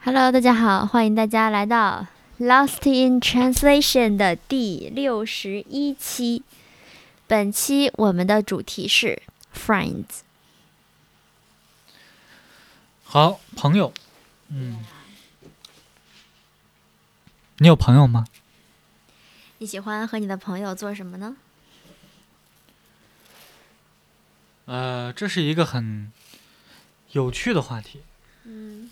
Hello，大家好，欢迎大家来到《Lost in Translation》的第六十一期。本期我们的主题是 Friends。好，朋友，嗯，你有朋友吗？你喜欢和你的朋友做什么呢？呃，这是一个很有趣的话题。嗯，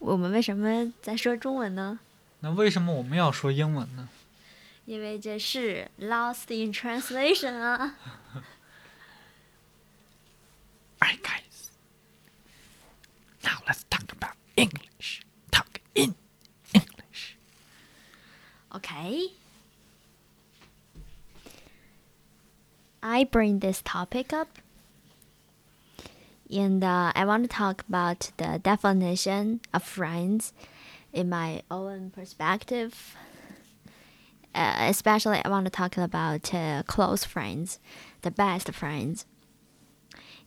我们为什么在说中文呢？那为什么我们要说英文呢？因为这是 Lost in Translation 啊。 Alright, guys. Now let's talk about English. Talk in English. Okay. I bring this topic up, and uh, I want to talk about the definition of friends in my own perspective. Uh, especially, I want to talk about uh, close friends, the best friends,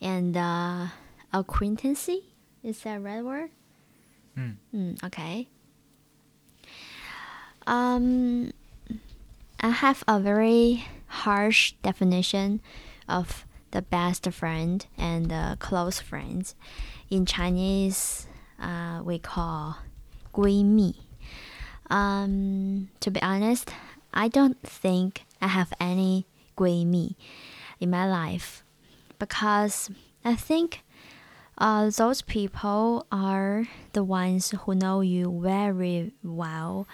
and uh, acquaintance. Is that right word? 嗯 Mm, okay. Um, I have a very harsh definition of the best friend and the close friends. In Chinese, uh, we call 闺蜜. Um, to be honest, I don't think I have any 闺蜜 in my life because I think uh, those people are the ones who know you very well.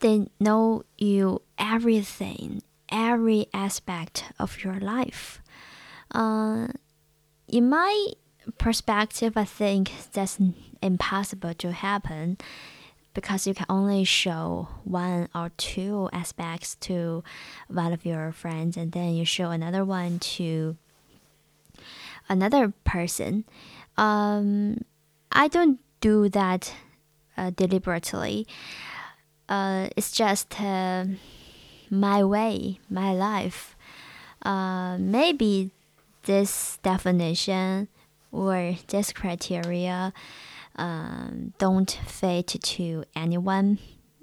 They know you everything, every aspect of your life. Uh, in my perspective, I think that's impossible to happen because you can only show one or two aspects to one of your friends, and then you show another one to another person. Um, I don't do that uh, deliberately. Uh, it's just uh, my way, my life. Uh, maybe this definition or this criteria um, don't fit to anyone.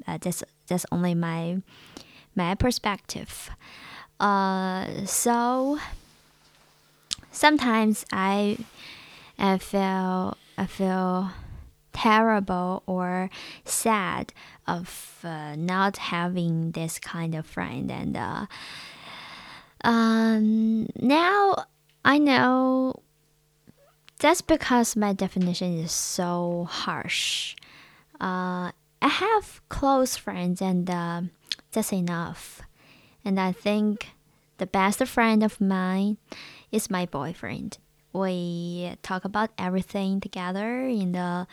Uh, that's that's only my my perspective. Uh, so sometimes I I feel I feel terrible or sad of uh, not having this kind of friend and uh, um, now I know that's because my definition is so harsh. Uh, I have close friends and uh, that's enough. And I think the best friend of mine is my boyfriend. We talk about everything together and uh,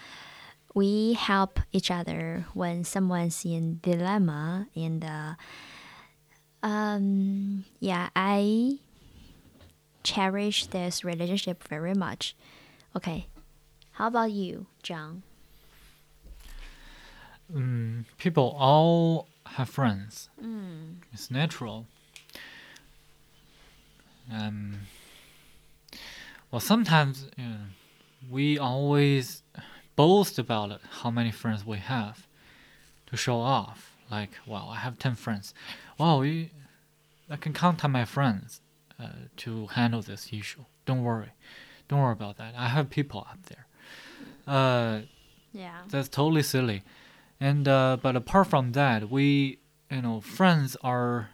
we help each other when someone's in dilemma and uh, um, yeah, I cherish this relationship very much. Okay, how about you, John? Mm, people all have friends. Mm. It's natural. Um, well, sometimes you know, we always boast about it, how many friends we have to show off. Like, wow, I have 10 friends. Wow, we, I can count on my friends uh, to handle this issue. Don't worry. Don't worry about that. I have people up there. Uh, Yeah. that's totally silly. And uh, but apart from that, we you know friends are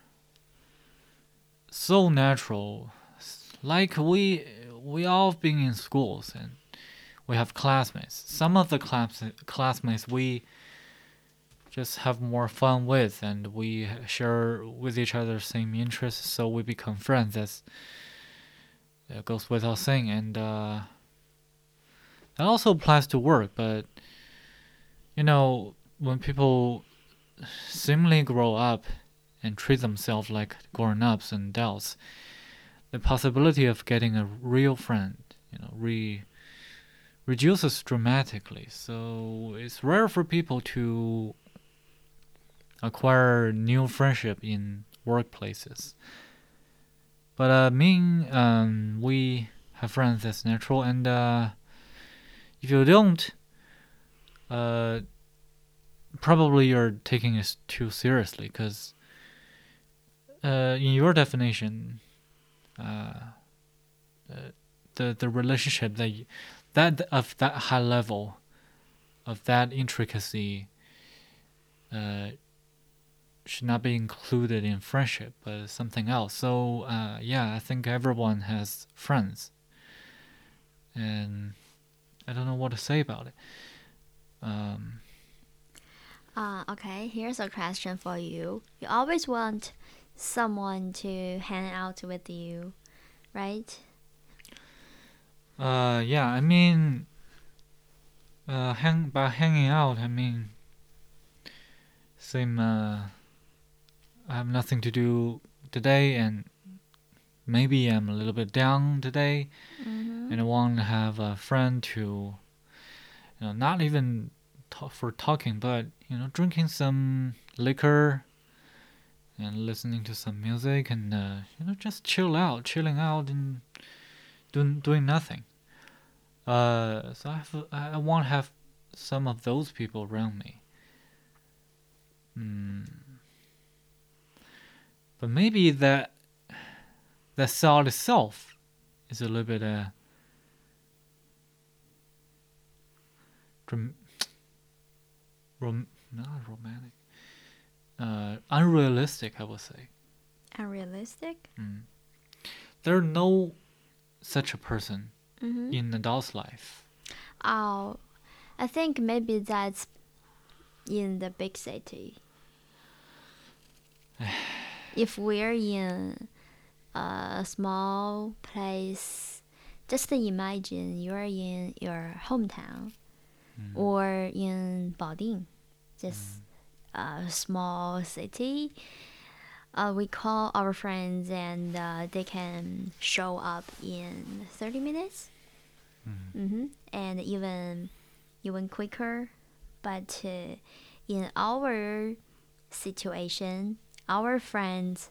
so natural. Like we we all been in schools and we have classmates. Some of the class classmates we just have more fun with, and we share with each other same interests, so we become friends. That's that goes without saying, and uh, that also applies to work. But you know, when people seemingly grow up and treat themselves like grown-ups and adults, the possibility of getting a real friend, you know, re reduces dramatically. So it's rare for people to acquire new friendship in workplaces. But uh, me, um, we have friends that's natural, and uh, if you don't, uh, probably you're taking it too seriously because, uh, in your definition, uh, the the, the relationship that you, that of that high level, of that intricacy, uh, should not be included in friendship, but something else. So uh, yeah, I think everyone has friends, and I don't know what to say about it. Um, Uh, okay, here's a question for you. You always want someone to hang out with you, right? uh, yeah, I mean, uh, hang by hanging out, I mean, same. Uh, I have nothing to do today, and maybe I'm a little bit down today. Mm-hmm. and I want to have a friend to, you know, not even talk for talking, but you know, drinking some liquor and listening to some music and uh, you know, just chill out, chilling out and doing doing nothing. Uh, so I have, I want to have some of those people around me. Hmm. But maybe that that thought itself is a little bit uh dram- rom- not romantic uh unrealistic i would say Unrealistic? mm. there's no such a person Mm-hmm. in adult's life Oh, I think maybe that's in the big city. if we're in a small place, just imagine you're in your hometown Mm. or in Baoding, just a small city. Uh, we call our friends and uh, they can show up in 30 minutes Mm. hmm and even even quicker. But uh, in our situation, our friends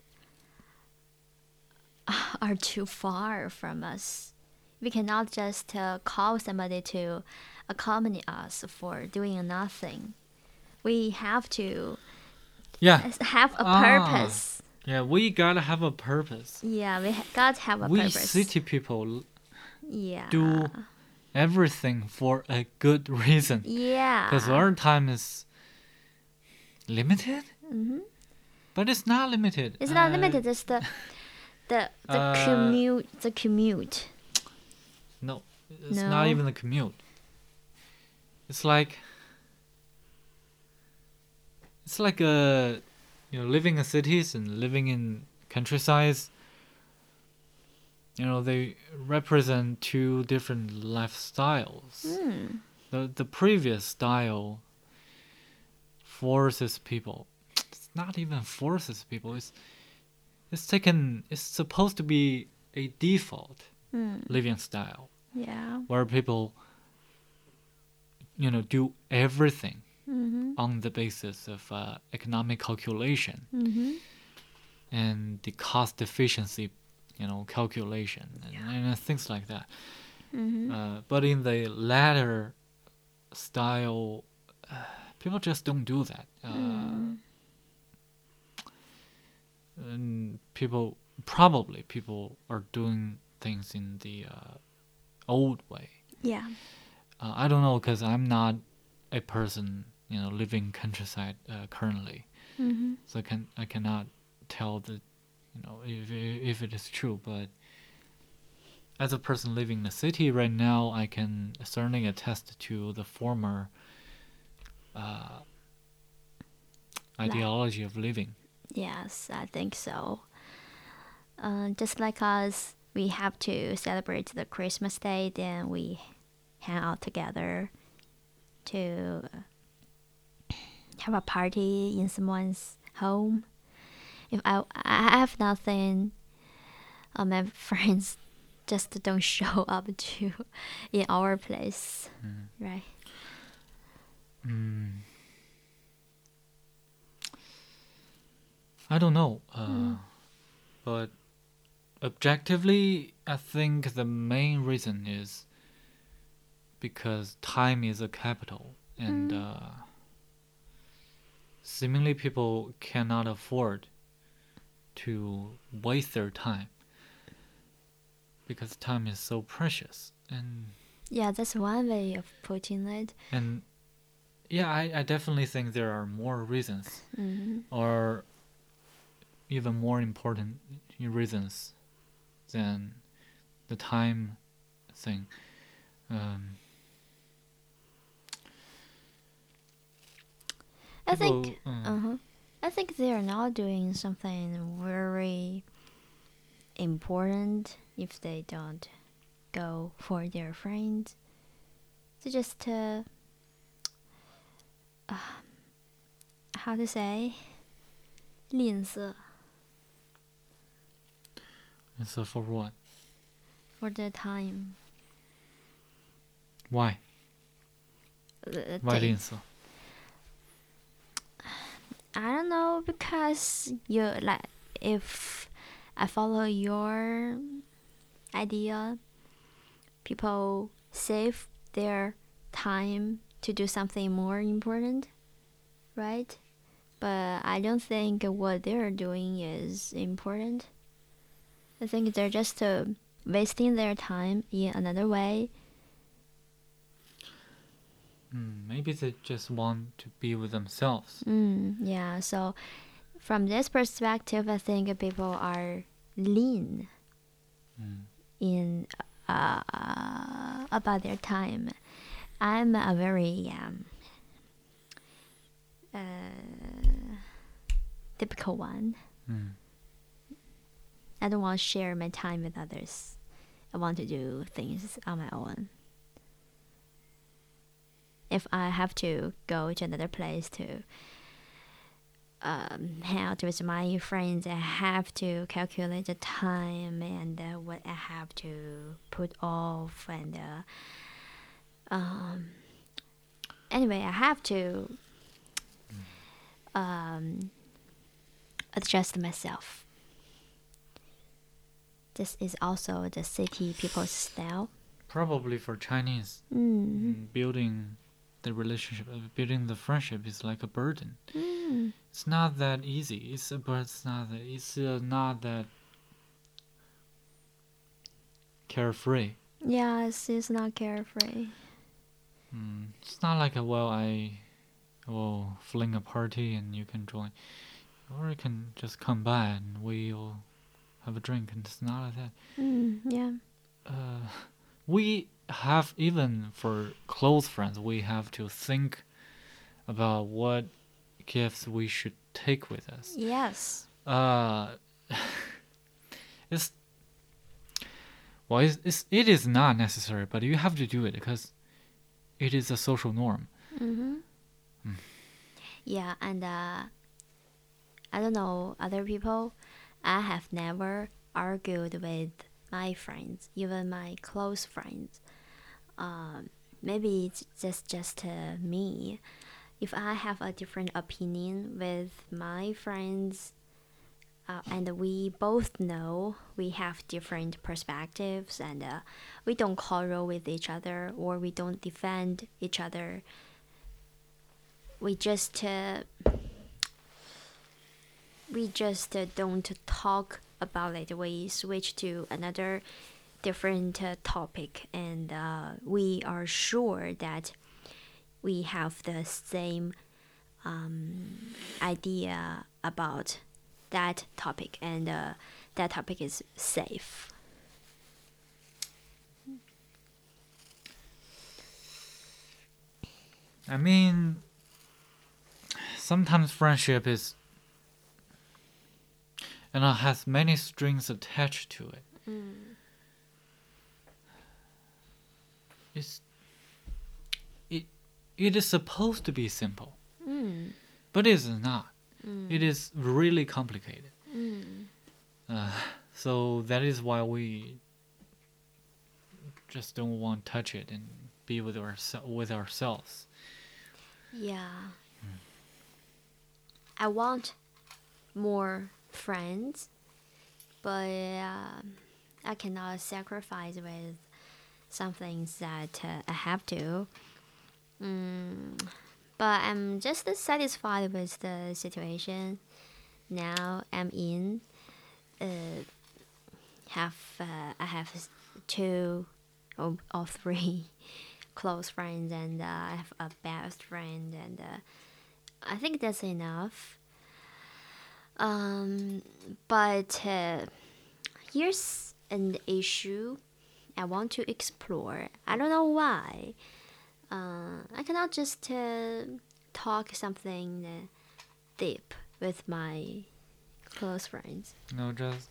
are too far from us. We cannot just uh, call somebody to accompany us for doing nothing. We have to yeah have a Ah. purpose. yeah we gotta have a purpose Yeah, we ha- got to have a we purpose. city people yeah. do everything for a good reason Yeah. because our time is limited hmm but it's not limited It's not Uh, limited. It's the the the uh, commute. The commute. No, it's not even the commute. It's like it's like uh you know living in cities and living in countrysides. You know they represent two different lifestyles. Hmm. The the previous style forces people. Not even forces people. It's it's taken. It's supposed to be a default Hmm. living style Yeah. where people you know do everything Mhm. on the basis of uh, economic calculation Mhm. and the cost efficiency you know calculation and, and things like that Mhm. uh, but in the latter style uh, people just don't do that uh, Mm. And people probably people are doing things in the uh, old way Yeah. Uh, I don't know because I'm not a person, you know, living countryside uh, currently, Mhm. so I can I cannot tell the, you know, if if it is true. But as a person living in the city right now, I can certainly attest to the former uh, ideology of living. Yes, I think so. Uh, just like us, we have to celebrate the Christmas day, then we hang out together to have a party in someone's home. If I I have nothing, uh, my friends just don't show up to in our place? Mm. I don't know, uh, but objectively, I think the main reason is because time is a capital and Mm. uh, seemingly people cannot afford to waste their time because time is so precious and Yeah, that's one way of putting it. and yeah I, I definitely think there are more reasons hmm or even more important reasons than the time thing. Um, I think. uh, Uh huh. I think they are not doing something very important if they don't go for their friends. They just uh, uh, how to say 吝啬 and so for what? for the time. Why? Uh, Why 吝啬? I don't know because you like if I follow your idea, people save their time to do something more important, right? But I don't think what they're doing is important. I think they're just uh, wasting their time in another way. Mm, maybe they just want to be with themselves. Mm, yeah, so from this perspective, I think people are lean Mm. in uh, about their time. I'm a very um, uh, typical one. Mm. I don't want to share my time with others. I want to do things on my own. If I have to go to another place to um, hang out with my friends, I have to calculate the time and uh, what I have to put off and uh, um, anyway, I have to um, adjust myself. This is also the city people's style. Probably for Chinese, Mm. mm, building the relationship, uh, building the friendship is like a burden. Mm. It's not that easy. It's uh, but it's not that it's uh, not that carefree. Yes, it's not carefree. Mm, it's not like a well I will fling a party and you can join, or you can just come by and we'll have a drink. And it's not like that. Mm, yeah. Uh, we have even for close friends, we have to think about what gifts we should take with us. Yes. Uh, it's well, it's, it's it is not necessary, but you have to do it because it is a social norm. Mm-hmm. Mm. Yeah, and uh, I don't know other people. I have never argued with my friends, even my close friends. Um, maybe it's just just uh, me. If I have a different opinion with my friends, uh, and we both know we have different perspectives, and uh, we don't quarrel with each other or we don't defend each other we just uh, we just uh, don't talk about it. We switch to another different uh, topic, and uh, we are sure that we have the same um, idea about that topic, and uh, that topic is safe. I mean, sometimes friendship is, you it has many strings attached to it. It's, it, it is supposed to be simple, Mm. but it is not. Mm. It is really complicated. Mm. Uh, so that is why we just don't want to touch it and be with ourse- with ourselves. Yeah. I want more friends, but um I cannot sacrifice with some things that uh, I have to. Mm, but I'm just satisfied with the situation now I'm in. Uh, have uh, I have two or, or three close friends, and uh, I have a best friend, and uh, I think that's enough. Um, but uh, here's an issue I want to explore. I don't know why. Uh, I cannot just uh, talk something uh, deep with my close friends. No, just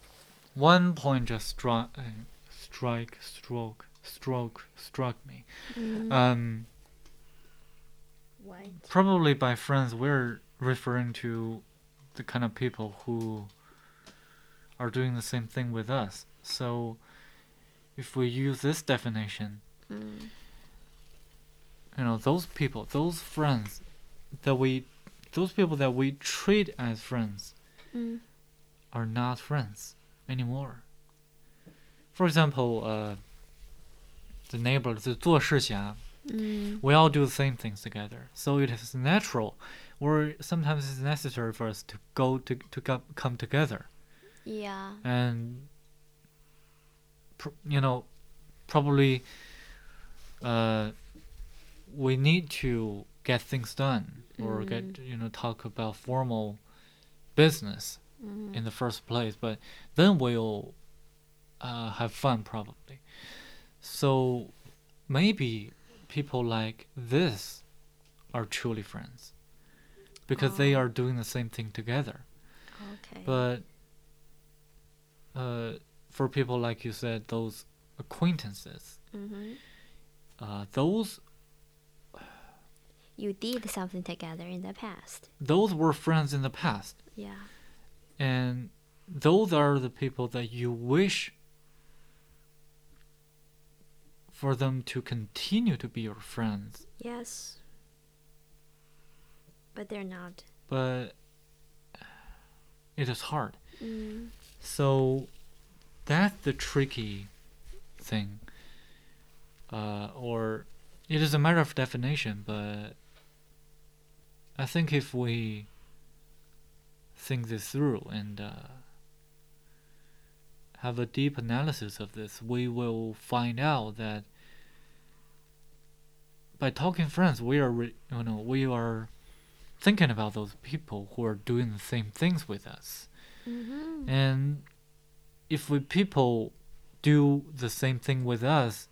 one point just struck, uh, strike, stroke, stroke, struck me. Mm. Um, What? probably by friends we're referring to the kind of people who are doing the same thing with us. So, if we use this definition, Mm. you know, those people, those friends that we, those people that we treat as friends Mm. are not friends anymore. For example, uh, the neighbor, the 做事侠, Mm. we all do the same things together. So it is natural, or sometimes it's necessary for us to go to to co- come together Yeah. and, pr- you know, probably, uh, we need to get things done or get you know talk about formal business Mm. in the first place, but then we'll uh, have fun probably. So maybe people like this are truly friends because they Oh. are doing the same thing together. Okay. But uh, for people like you said, those acquaintances, hmm uh, those You did something together in the past. those were friends in the past, Yeah. and those are the people that you wish for them to continue to be your friends. Yes. But they're not. but it is hard. Mm. So that's the tricky thing. Uh, or it is a matter of definition, but I think if we think this through and uh, have a deep analysis of this, we will find out that by talking friends, we are, re- you know, we are thinking about those people who are doing the same things with us. hmm And if we people do the same thing with us,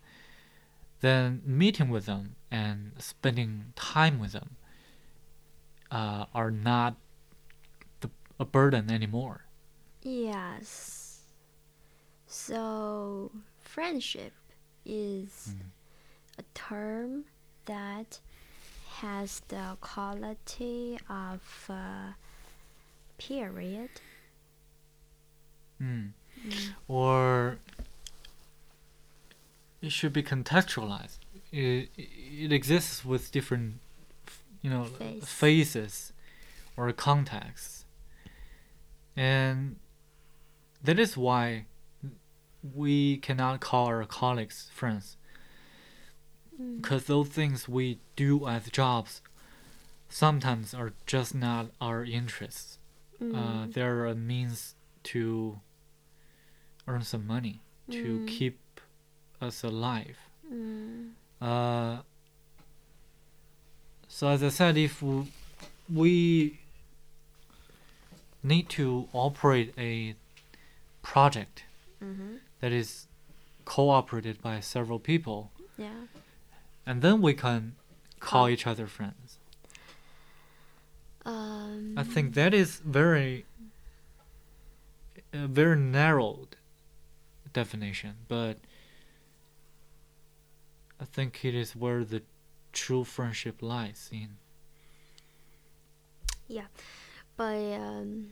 then meeting with them and spending time with them uh, are not the, a burden anymore. Yes. So, friendship is Mm. a term that has the quality of uh, period. Mm. Mm. Or it should be contextualized. It, it exists with different, you know, Phase. phases or contexts. And that is why we cannot call our colleagues friends. Because those things we do as jobs sometimes are just not our interests. Uh, Mm. they're a means to earn some money to Mm. keep us alive. Mm. Uh, so as I said, if we need to operate a project hmm that is co-operated by several people, Yeah. And then we can call each other friends. Um, I think that is very a very narrowed definition, but I think it is where the true friendship lies in. Yeah, but um,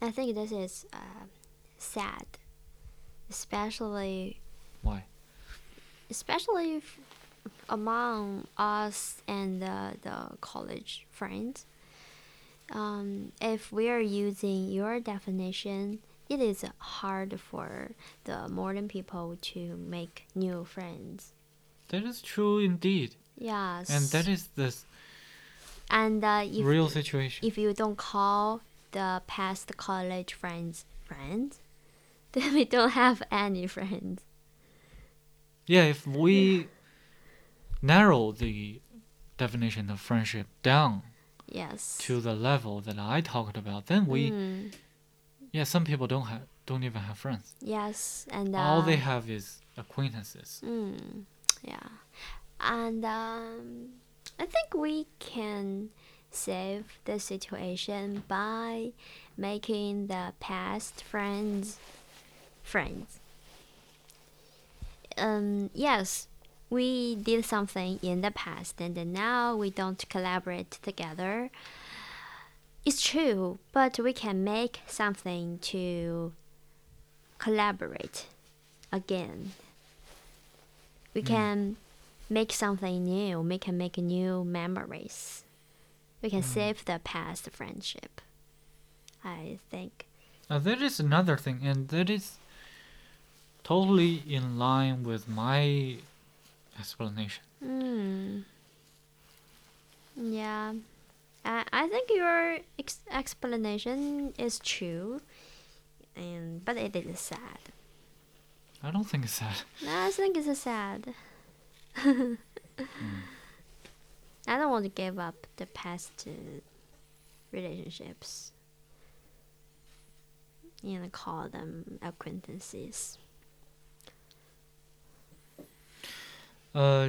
I think this is uh, sad, especially Why? especially among us and uh, the college friends. Um, if we are using your definition, it is hard for the modern people to make new friends. that is true indeed, Yes. and that is the and uh, if real situation. if you don't call the past college friends friends, then we don't have any friends. Yeah, if we narrow the definition of friendship down Yes. to the level that I talked about, then we Mm, yeah, some people don't have don't even have friends. yes, and uh, All they have is acquaintances. Mm, yeah, and um, I think we can save the situation by making the past friends friends. Um, yes, we did something in the past, and then now we don't collaborate together. It's true, but we can make something to collaborate again we Mm. can make something new. We can make new memories. We can Mm. save the past friendship. I think. Now that is another thing, and that is totally in line with my explanation. Hmm. Yeah. I, I think your ex- explanation is true, and but it is sad. I don't think it's that. I think it's sad. I don't want to give up the past uh, relationships. You know, call them acquaintances. Uh,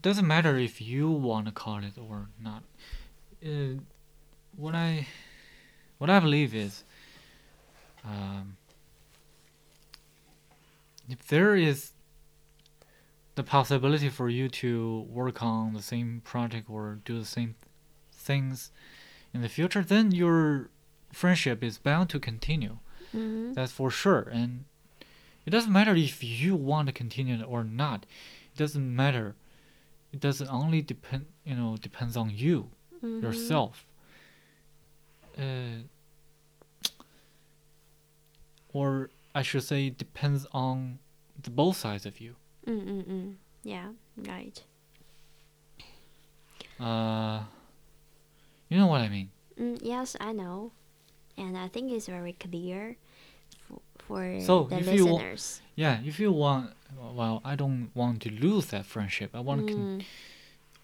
doesn't matter if you want to call it or not. Uh, what I, what I believe is, um, if there is the possibility for you to work on the same project or do the same things in the future, then your friendship is bound to continue. Mm-hmm. That's for sure. And it doesn't matter if you want to continue or not. It doesn't matter. It doesn't only depend, you know, depends on you Mm-hmm. yourself. Uh, or I should say, it depends on the both sides of you. Mm-mm-mm. Yeah, right. Uh, you know what I mean. Mm, yes, I know. And I think it's very clear for, So, the if you Yeah, if you want, well, I don't want to lose that friendship. I want to Mm,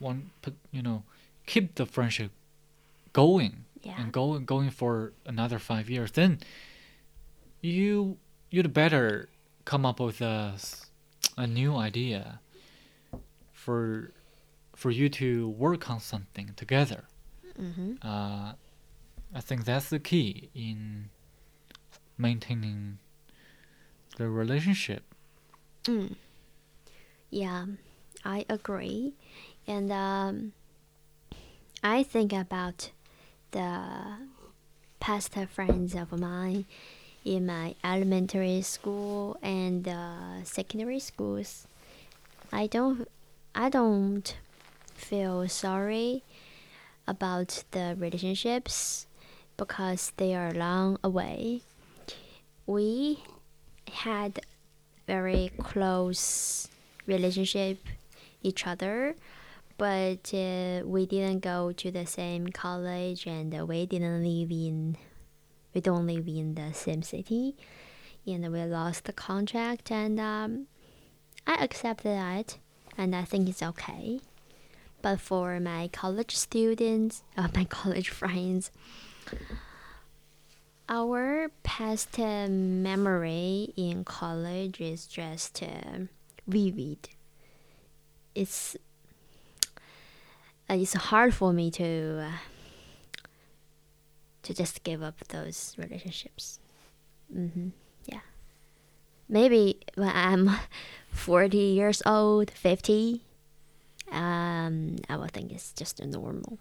want put you know keep the friendship going yeah. and going going for another five years then you you'd better come up with a a new idea for for you to work on something together Mm-hmm. uh, i think that's the key in maintaining the relationship Mm. Yeah, I agree. And um, I think about the past friends of mine in my elementary school and uh, secondary schools. I don't, I don't feel sorry about the relationships because they are long away. We had very close relationship each other but uh, we didn't go to the same college and we didn't live in we don't live in the same city. And we lost the contract and um, i accepted that and i think it's okay. But for my college students uh, my college friends our past memory in college is just uh, vivid. It's uh, it's hard for me to uh, to just give up those relationships. hmm Yeah, maybe when I'm forty years old, fifty, um, I will think it's just normal.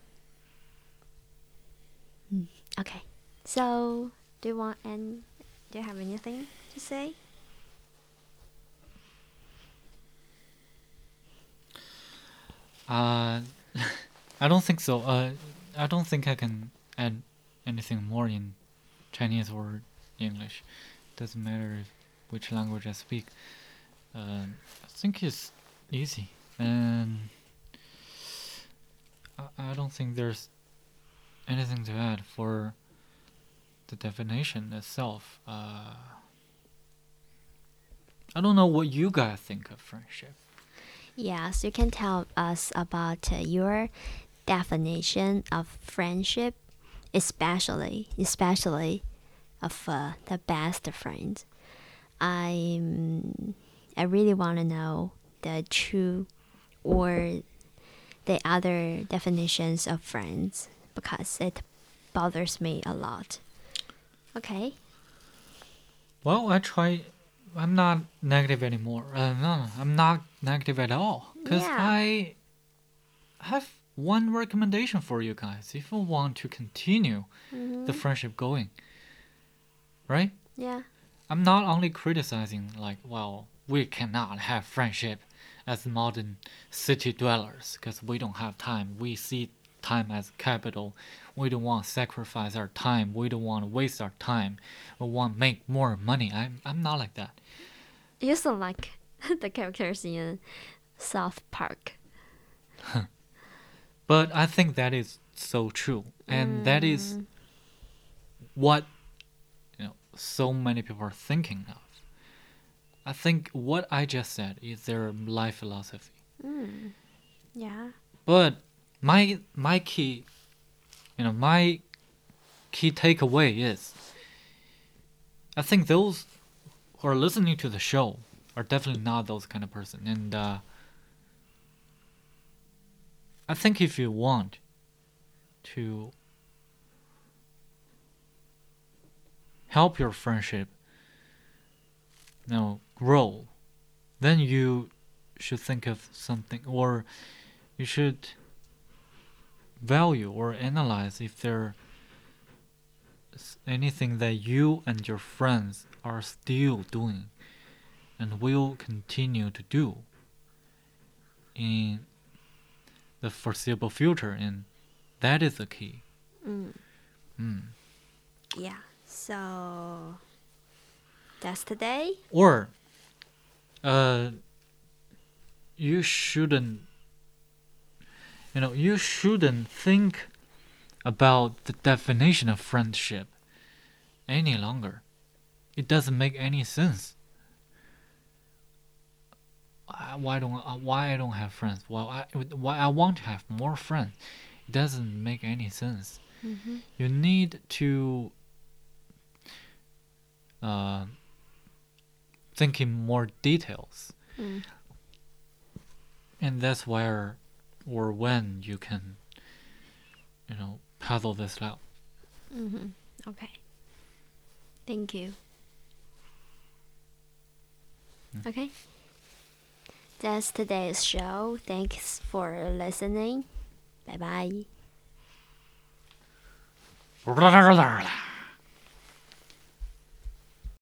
Mm, Okay. So, do you want and do you have anything to say? Uh, I don't think so. Uh, I don't think I can add anything more in Chinese or English. Doesn't matter which language I speak. Uh, I think it's easy, and I, I don't think there's anything to add for the definition itself. Uh, I don't know what you guys think of friendship. Yes, you can tell us about uh, your definition of friendship, especially especially of uh, the best friend. I I really want to know the true or the other definitions of friends because it bothers me a lot. Okay. Well, I try. I'm not negative anymore. Uh, no, I'm not negative at all. Cause Yeah. I have one recommendation for you guys. If you want to continue the friendship going, right? Yeah. I'm not only criticizing like, well, we cannot have friendship as modern city dwellers because we don't have time. We see time as capital. We don't want to sacrifice our time. We don't want to waste our time. We want to make more money. I'm I'm not like that. You sound like the characters in South Park. But I think that is so true, and that is mm. what you know so many people are thinking of. I think what I just said is their life philosophy. Mm. Yeah. But my my key, you know, my key takeaway is, I think those who are listening to the show are definitely not those kind of person, and uh, I think if you want to help your friendship, you know, grow, then you should think of something or you should value or analyze if there is anything that you and your friends are still doing and will continue to do in the foreseeable future and that is the key mm. Yeah. So that's today. or uh you shouldn't you know you shouldn't think about the definition of friendship any longer. It doesn't make any sense. Uh, why don't uh, why I don't have friends? Well I why I want to have more friends. It doesn't make any sense. You need to uh, think in more details. And that's where or when you can, you know, puzzle this out. Mm-hmm. Okay. Thank you. Okay. That's today's show. Thanks for listening. Bye bye.